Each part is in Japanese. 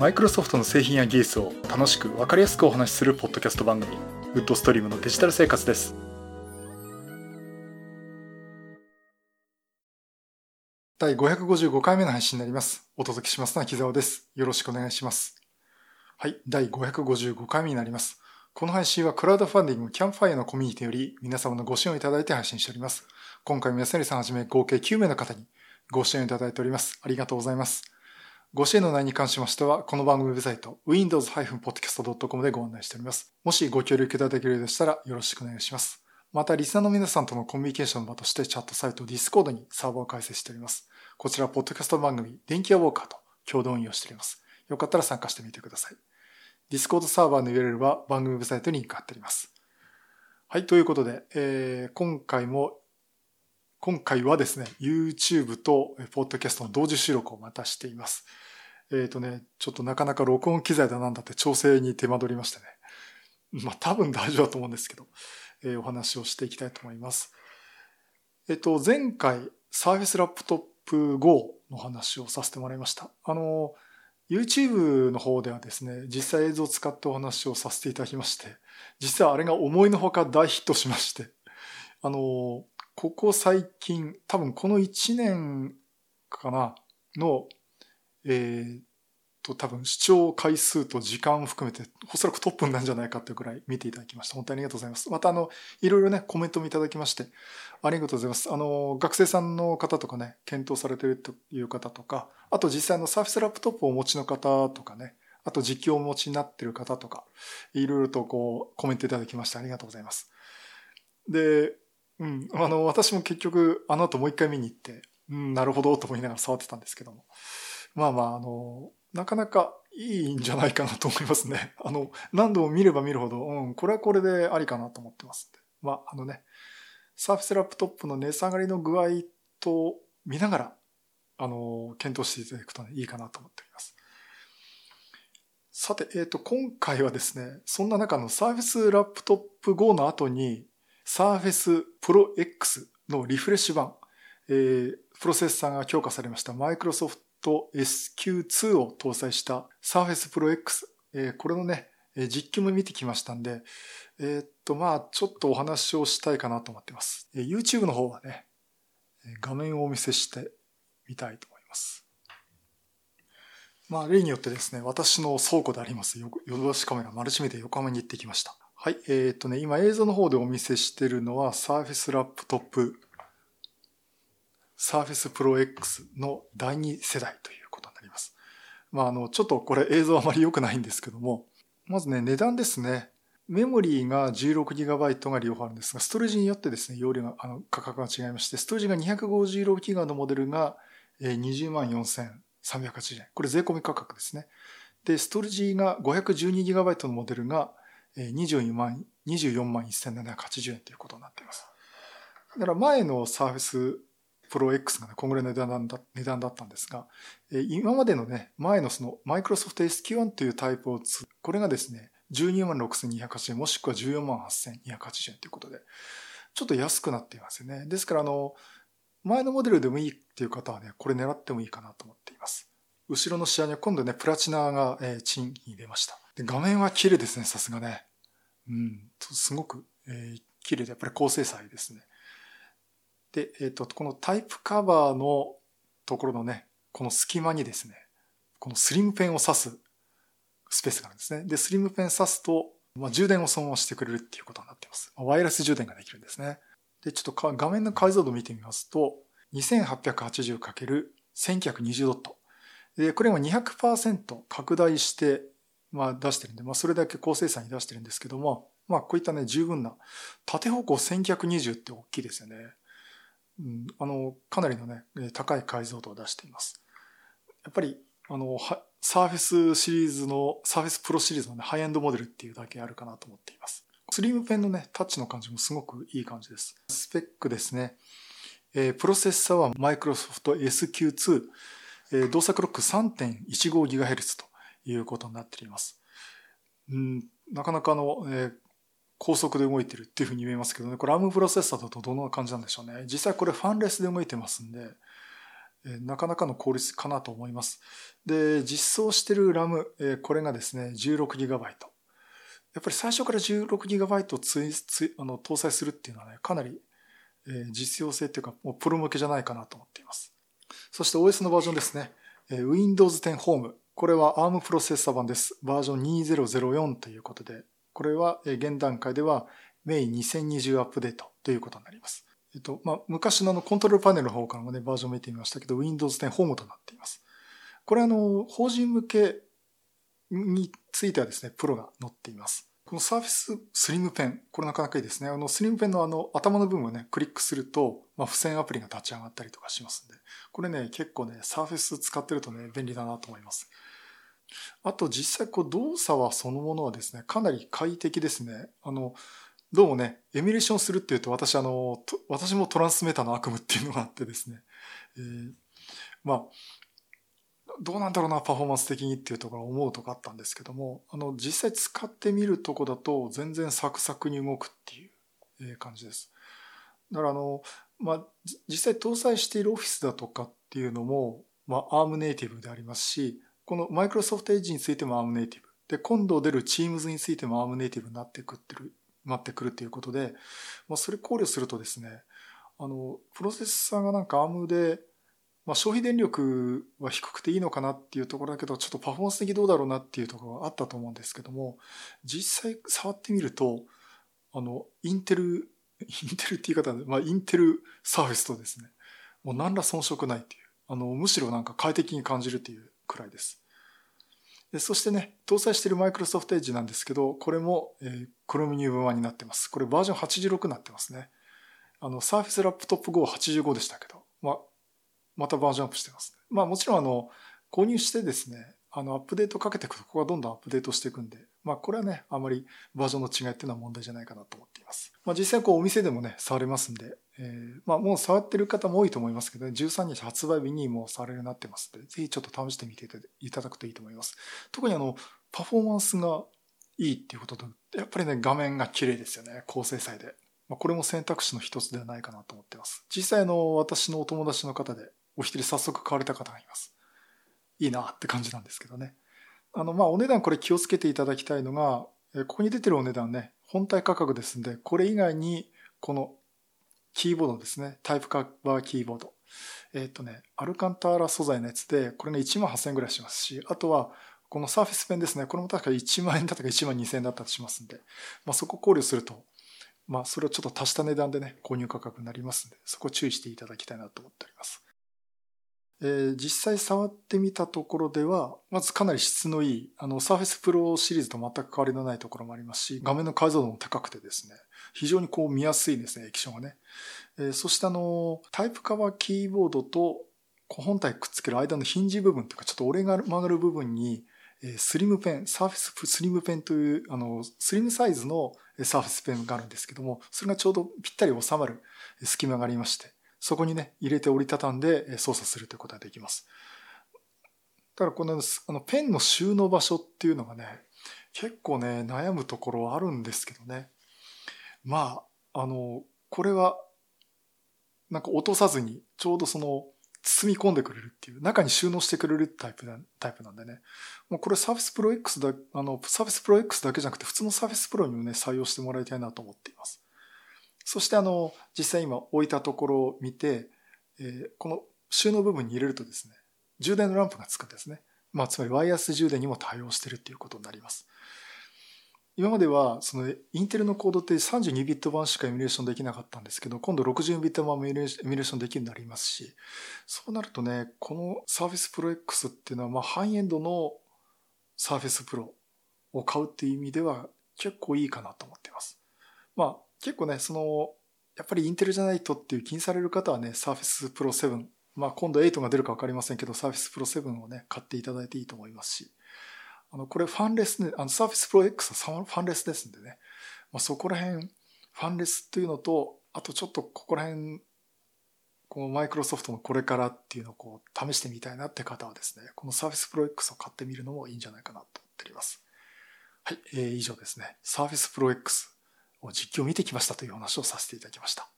マイクロソフトの製品や技術を楽しく分かりやすくお話しするポッドキャスト番組ウッドストリームのデジタル生活です。第555回目の配信になります。お届けしますのは木澤です。よろしくお願いします。はい第555回目になります。この配信はクラウドファンディングキャンプファイアのコミュニティより皆様のご支援をいただいて配信しております。今回も安成さんはじめ合計9名の方にご支援をいただいております。ありがとうございます。ご支援の内容に関しましては、この番組ウェブサイト、windows-podcast.com でご案内しております。もしご協力いただけるようでしたらよろしくお願いします。また、リスナーの皆さんとのコミュニケーションの場としてチャットサイト Discord にサーバーを開設しております。こちら、ポッドキャスト番組、電気屋ウォーカーと共同運用しております。よかったら参加してみてください。Discord サーバーの URL は番組ウェブサイトにリンク貼ってあります。はい、ということで、えー、今回も今回はですね、YouTube と Podcast の同時収録をまたしています。えっ、ー、とね、ちょっとなかなか録音機材だなんだって調整に手間取りましてね。まあ多分大丈夫だと思うんですけど、えー、お話をしていきたいと思います。えっ、ー、と、前回 Surface Laptop Go の話をさせてもらいました。あの、YouTube の方ではですね、実際映像を使ってお話をさせていただきまして、実はあれが思いのほか大ヒットしまして、あの、ここ最近、多分この1年かな、の、えー、と、多分視聴回数と時間を含めて、おそらくトップになるんじゃないかっていうくらい見ていただきました。本当にありがとうございます。また、あの、いろいろね、コメントもいただきまして、ありがとうございます。あの、学生さんの方とかね、検討されてるという方とか、あと実際の Surface Laptop をお持ちの方とかね、あと実機をお持ちになってる方とか、いろいろとこう、コメントいただきましてありがとうございます。で、うん、あの、私も結局、あの後もう一回見に行って、うん、なるほどと思いながら触ってたんですけども。まあまあ、あの、なかなかいいんじゃないかなと思いますね。あの、何度も見れば見るほど、うん、これはこれでありかなと思ってますまあ、あのね、 Surface Laptop の値下がりの具合と見ながら、あの、検討していただくとね、いいかなと思っております。さて、えっ、ー、と、今回はですね、そんな中のサーフィスラップトップ Go の後に、サーフェス Pro X のリフレッシュ版、えー、プロセッサーが強化されましたマイクロソフト SQ2 を搭載した Surface Pro X、えー、これのね、実機も見てきましたんで、えー、っと、まあ、ちょっとお話をしたいかなと思ってます。えー、YouTube の方はね、画面をお見せしてみたいと思います。まあ、例によってですね、私の倉庫でありますヨドバシカメラマルチメで横浜に行ってきました。はい。えっ、とね、今映像の方でお見せしてるのは Surface Laptop Surface Pro X の第2世代ということになります。まあ、あの、ちょっとこれ映像あまり良くないんですけども、まずね、値段ですね。メモリーが 16GB が両方あるんですが、ストレージによってですね、容量が、あの、価格が違いまして、ストレージが 256GB のモデルが20万4380円。これ税込み価格ですね。で、ストレージが 512GB のモデルが24万、24万1780円ということになっています。だから前のサーフェスプロ X がね、こんぐらいの値段だ値段だったんですが、今までのね、前のそのマイクロソフト SQ1 というタイプをつ、これがですね、12万6280円もしくは14万8280円ということで、ちょっと安くなっていますよね。ですから、あの、前のモデルでもいいっていう方はね、これ狙ってもいいかなと思っています。後ろの試合には今度ね、プラチナが、えー、チンに出ました。で画面は綺麗ですね、さすがね。うん、すごく、えー、綺麗で、やっぱり高精細ですね。で、えっ、ー、と、このタイプカバーのところのね、この隙間にですね、このスリムペンを挿すスペースがあるんですね。で、スリムペン挿すと、まあ、充電をそのまましてくれるっていうことになっています。ワイヤレス充電ができるんですね。で、ちょっと画面の解像度を見てみますと、2880×1920 ドット。で、これは200%拡大して、まあ出してるんで、まあそれだけ高精細に出してるんですけども、まあこういったね、十分な、縦方向1920って大きいですよね。うん、あの、かなりのね、高い解像度を出しています。やっぱり、あの、サーフェスシリーズの、 Surface Pro シリーズのね、ハイエンドモデルっていうだけあるかなと思っています。 Slim Pen のね、タッチの感じもすごくいい感じです。スペックですね。えー、プロセッサーはマイクロソフト SQ2、えー、動作クロック 3.15GHz ということになっています。うん、なかなかの、えー、高速で動いてるっていうふうに見えますけどね、これ ARM プロセッサーだとどんな感じなんでしょうね。実際これファンレスで動いてますんで、えなかなかの効率かなと思います。で、実装してる RAM、えこれがですね、16GB。やっぱり最初から 16GB をついつあの搭載するっていうのはね、かなり、え実用性っていうか、もうプロ向けじゃないかなと思っています。そして OS のバージョンですね。え Windows 10 Home。これは ARM プロセッサ版です。バージョン2004ということで、これは現段階ではメイン2020アップデートということになります。えっと、まあ、昔のあのコントロールパネルの方からもね、バージョン見てみましたけど、Windows 10 Home となっています。これあの、法人向けについてはですね、プロが載っています。この Surface Slim Pen、これなかなかいいですね。あの、スリムペンのあの、頭の部分をね、クリックすると、まあ、付箋アプリが立ち上がったりとかしますんで、これね、結構ね、Surface 使ってるとね、便利だなと思います。あと実際こう動作はそのものはですね、かなり快適ですね。あの、どうもね、エミュレーションするっていうと、私あの、私もトランスメーターの悪夢っていうのがあってですね、えー、まあ、どうなんだろうな、パフォーマンス的にっていうところを思うとかあったんですけども、あの、実際使ってみるとこだと全然サクサクに動くっていう感じです。だからあの、まあ、実際搭載しているオフィスだとかっていうのも、まあ、ARM ネイティブでありますし、この Microsoft Edge についても ARM ネイティブ。で、今度出る Teams についても ARM ネイティブになってくってる待ってくるっていうことで、まあ、それ考慮するとですね、あの、プロセッサーがなんか ARM で、まあ、消費電力は低くていいのかなっていうところだけど、ちょっとパフォーマンス的どうだろうなっていうところがあったと思うんですけども、実際触ってみると、あの、インテル、インテルって言い方で、まあ、インテルサーフェスとですね、もう何ら遜色ないっていう、あの、むしろなんか快適に感じるっていうくらいです。そしてね、搭載している Microsoft Edge なんですけど、これも、えー、Chrome New 版になってます。これバージョン86になってますね。あの、Surface Laptop Go 85でしたけど、ま、またバージョンアップしてます、まあもちろんあの、購入してですね、あの、アップデートかけていくと、ここがどんどんアップデートしていくんで、まあこれはね、あまりバージョンの違いっていうのは問題じゃないかなと思っています。まあ実際こうお店でもね、触れますんで、えー、まあもう触ってる方も多いと思いますけど、ね、13日発売日にもう触れるようになってますので、ぜひちょっと試してみていただくといいと思います。特にあの、パフォーマンスがいいっていうことと、やっぱりね、画面が綺麗ですよね、高精細で。まあ、これも選択肢の一つではないかなと思ってます。実際の私のお友達の方で、お一人早速買われた方がいます。いいなって感じなんですけどね。あの、まあ、お値段これ気をつけていただきたいのが、ここに出てるお値段ね、本体価格ですんで、これ以外に、このキーボードですね。タイプカバーキーボード。えっ、ー、とね、アルカンターラ素材のやつで、これが1万8000円ぐらいしますし、あとは、このサーフェスペンですね。これも確か1万円だったか1万2000円だったとしますんで、まあそこ考慮すると、まあそれをちょっと足した値段でね、購入価格になりますんで、そこ注意していただきたいなと思っております。えー、実際触ってみたところでは、まずかなり質のいい、あの、Surface Pro シリーズと全く変わりのないところもありますし、画面の解像度も高くてですね、非常にこう見やすいですね、液晶がね。えー、そしてあの、タイプカバーキーボードと本体くっつける間のヒンジ部分というか、ちょっと折れが曲がる部分に、スリムペン、サーフェススリムペンという、あの、スリムサイズのサーフェスペンがあるんですけども、それがちょうどぴったり収まる隙間がありまして、そこにね、入れて折りたたんで操作するということができます。だからこのあのペンの収納場所っていうのがね、結構ね、悩むところはあるんですけどね。まあ、あの、これは、なんか落とさずに、ちょうどその、包み込んでくれるっていう、中に収納してくれるタイプなタイプなんでね。もうこれ Surface Pro X だ、あの、Surface Pro X だけじゃなくて、普通の Surface Pro にもね、採用してもらいたいなと思っています。そしてあの、実際今置いたところを見て、えー、この収納部分に入れるとですね、充電のランプがつくんですね。まあ、つまりワイヤレス充電にも対応してるっていうことになります。今までは、その、インテルのコードって32ビット版しかエミュレーションできなかったんですけど、今度60ビット版もエミュレーションできるようになりますし、そうなるとね、この Surface Pro X っていうのは、まあ、ハイエンドの Surface Pro を買うっていう意味では結構いいかなと思っています。まあ、結構ね、その、やっぱりインテルじゃないとっていう気にされる方はね、Surface Pro 7、まあ今度8が出るか分かりませんけど、Surface Pro 7をね、買っていただいていいと思いますし、あの、これファンレスね、あの、Surface Pro X はファンレスですんでね、まあそこら辺、ファンレスっていうのと、あとちょっとここら辺、このマイクロソフトのこれからっていうのをこう試してみたいなって方はですね、この Surface Pro X を買ってみるのもいいんじゃないかなと思っております。はい、えー、以上ですね。Surface Pro X 実況を見てきましたという話をさせていただきました。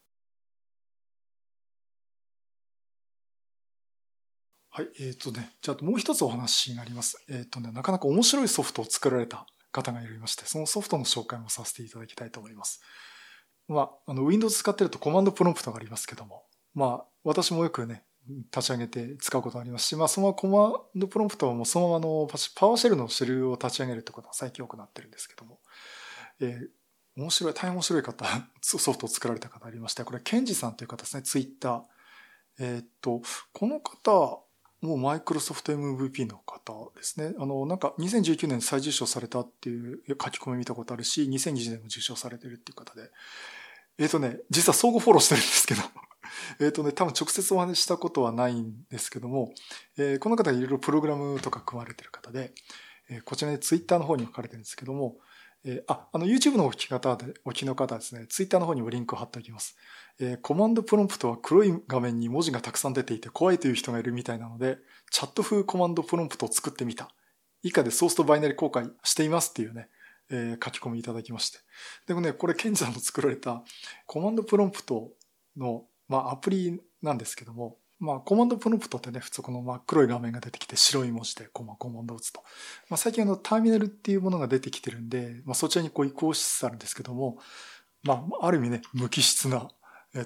はい、えっ、ー、とね、じゃあもう一つお話があります。えっ、ー、とね、なかなか面白いソフトを作られた方がいまして、そのソフトの紹介もさせていただきたいと思います。まあ、あの、Windows 使ってるとコマンドプロンプトがありますけども、まあ、私もよくね、立ち上げて使うことがありますし、まあ、そのコマンドプロンプトはもうそのままのパワーシェルのシェルを立ち上げるってことは最近多くなってるんですけども、えー、面白い、大変面白い方、ソフトを作られた方ありまして、これ、ケンジさんという方ですね、ツイッター。えー、っと、この方、もうマイクロソフト MVP の方ですね。あの、なんか2019年再受賞されたっていう書き込み見たことあるし、2020年も受賞されてるっていう方で。えっ、とね、実は相互フォローしてるんですけど、えっとね、多分直接お話したことはないんですけども、えー、この方いろいろプログラムとか組まれてる方で、えー、こちらにツイッターの方に書かれてるんですけども、えー、あ、あの YouTube のお聞き方で、お聞きの方ですね、ツイッターの方にもリンクを貼っておきます。えー、コマンドプロンプトは黒い画面に文字がたくさん出ていて怖いという人がいるみたいなので、チャット風コマンドプロンプトを作ってみた。以下でソースとバイナリ公開していますっていうね、えー、書き込みいただきまして。でもね、これケンジさんの作られたコマンドプロンプトの、まあ、アプリなんですけども、まあ、コマンドプロンプトってね、普通この真っ黒い画面が出てきて白い文字でコマコマンドを打つと。まあ、最近あのターミナルっていうものが出てきてるんで、まあ、そちらにこう移行しつつあるんですけども、まあ、ある意味ね、無機質な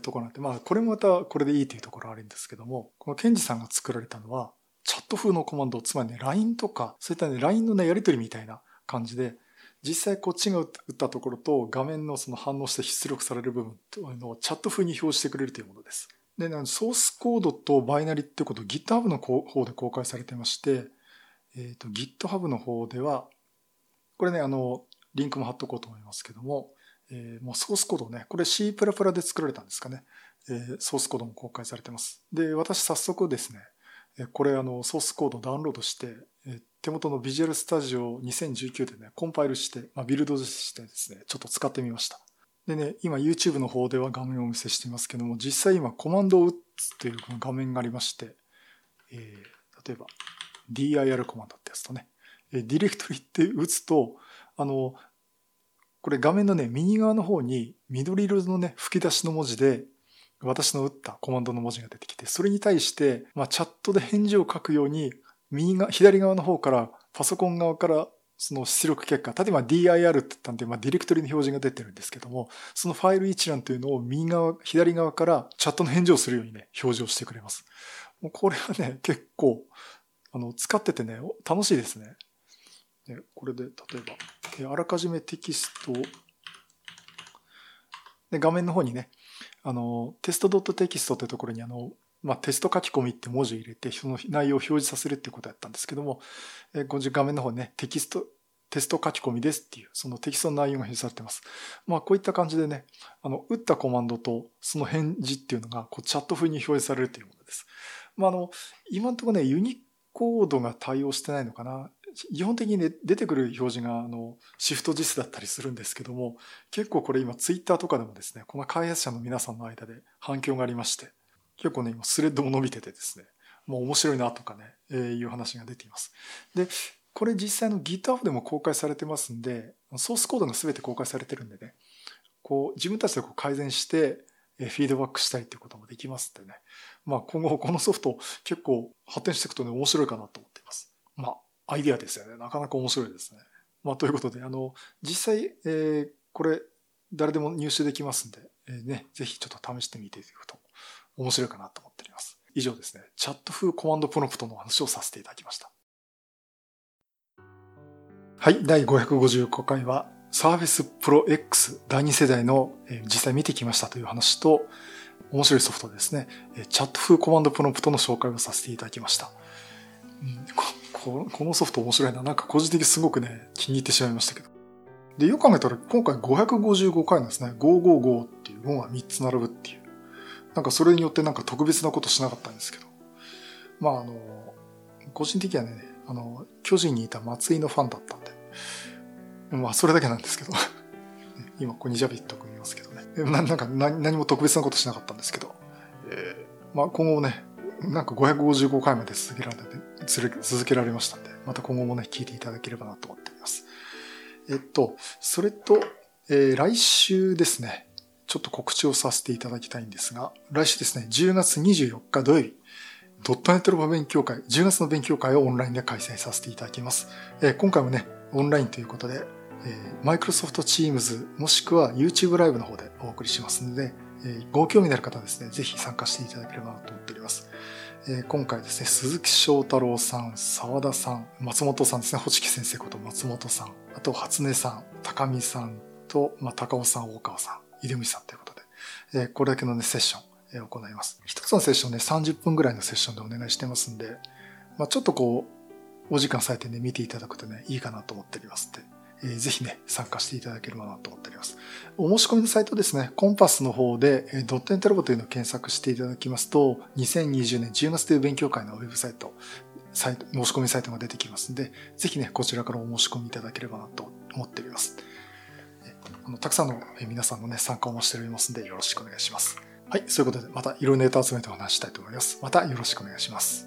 ところなんで、まあ、これもまたこれでいいというところあるんですけども、このケンジさんが作られたのは、チャット風のコマンド、つまりね、LINE とか、そういったね、LINE のね、やり取りみたいな感じで、実際こっちが打ったところと画面のその反応して出力される部分のをチャット風に表示してくれるというものです。で、ソースコードとバイナリってこと GitHub の方で公開されてまして、えっ、ー、と GitHub の方では、これね、あの、リンクも貼っとこうと思いますけども、えー、もうソースコードね、これ C++ で作られたんですかね。えー、ソースコードも公開されてます。で、私早速ですね、これあのソースコードダウンロードして、手元の Visual Studio 2019でね、コンパイルして、まあ、ビルドしてですね、ちょっと使ってみました。でね、今 YouTube の方では画面をお見せしていますけども、実際今コマンドを打つというこの画面がありまして、えー、例えば dir コマンドってやつとね、ディレクトリって打つと、あの、これ画面のね、右側の方に緑色のね、吹き出しの文字で、私の打ったコマンドの文字が出てきて、それに対して、まあ、チャットで返事を書くように、右側、左側の方から、パソコン側からその出力結果、例えば DIR って言ったんで、まあ、ディレクトリの表示が出てるんですけども、そのファイル一覧というのを右側、左側からチャットの返事をするようにね、表示をしてくれます。もうこれはね、結構、あの、使っててね、楽しいですね。でこれで、例えば、あらかじめテキストで、画面の方にね、あの、テスト .text というところにあの、まあ、テスト書き込みって文字を入れて、その内容を表示させるっていうことをやったんですけども、えー、この画面の方ね、テキスト、テスト書き込みですっていう、そのテキストの内容が表示されてます。まあ、こういった感じでね、あの、打ったコマンドとその返事っていうのが、こう、チャット風に表示されるというものです。まあ、あの、今のところね、ユニコードが対応してないのかな。基本的にね、出てくる表示が、あの、シフト実だったりするんですけども、結構これ今、ツイッターとかでもですね、この開発者の皆さんの間で反響がありまして、結構ね、今スレッドも伸びててですね、もう面白いなとかね、えー、いう話が出ています。で、これ実際の GitHub でも公開されてますんで、ソースコードが全て公開されてるんでね、こう自分たちでこう改善して、フィードバックしたいっていうこともできますんでね。まあ今後このソフト結構発展していくとね面白いかなと思っています。まあアイディアですよね。なかなか面白いですね。まあということで、あの、実際、えー、これ誰でも入手できますんで、えー、ね、ぜひちょっと試してみていただくと面白いかなと思っております。以上ですね、チャット風コマンドプロンプトの話をさせていただきました。はい、第555回は Surface Pro X 第2世代の実際見てきましたという話と、面白いソフトですね、チャット風コマンドプロンプトの紹介をさせていただきました。うんこのソフト面白いな。なんか個人的にすごくね、気に入ってしまいましたけど。で、よく考えたら今回555回なんですね。555っていう5が3つ並ぶっていう。なんかそれによってなんか特別なことしなかったんですけど。まああの、個人的にはね、あの、巨人にいた松井のファンだったんで、まあそれだけなんですけど、今ここにジャビット組みますけどね。ななんか何も特別なことしなかったんですけど、えー、まあ今後ね、なんか555回まで続けられて、続けられましたんで、また今後もね、聞いていただければなと思っています。えっと、それと、えー、来週ですね、ちょっと告知をさせていただきたいんですが、来週ですね、10月24日土曜日、ドットネットロボ勉強会、10月の勉強会をオンラインで開催させていただきます。えー、今回もね、オンラインということで、えー、Microsoft Teams もしくは YouTube ライブの方でお送りしますので、えー、ご興味のある方はですね、ぜひ参加していただければなと思っております。えー、今回ですね、鈴木翔太郎さん、沢田さん、松本さんですね、星木先生こと松本さん、あと初音さん、高見さんと、まあ、高尾さん、大川さん、出水さんということで、えー、これだけのね、セッション、えー、行います。一つのセッションね、30分ぐらいのセッションでお願いしてますんで、まあ、ちょっとこう、お時間割いてね、見ていただくとね、いいかなと思っておりますってえー、ぜひね、参加していただければなと思っております。お申し込みのサイトですね、コンパスの方で、えー、ドットエンテロボというのを検索していただきますと、2020年10月という勉強会のウェブサイト、サイト、申し込みサイトが出てきますので、ぜひね、こちらからお申し込みいただければなと思っております。あのたくさんの皆さんのね、参加をしておりますので、よろしくお願いします。はい、そういうことで、またいろいろネタ集めてお話したいと思います。またよろしくお願いします。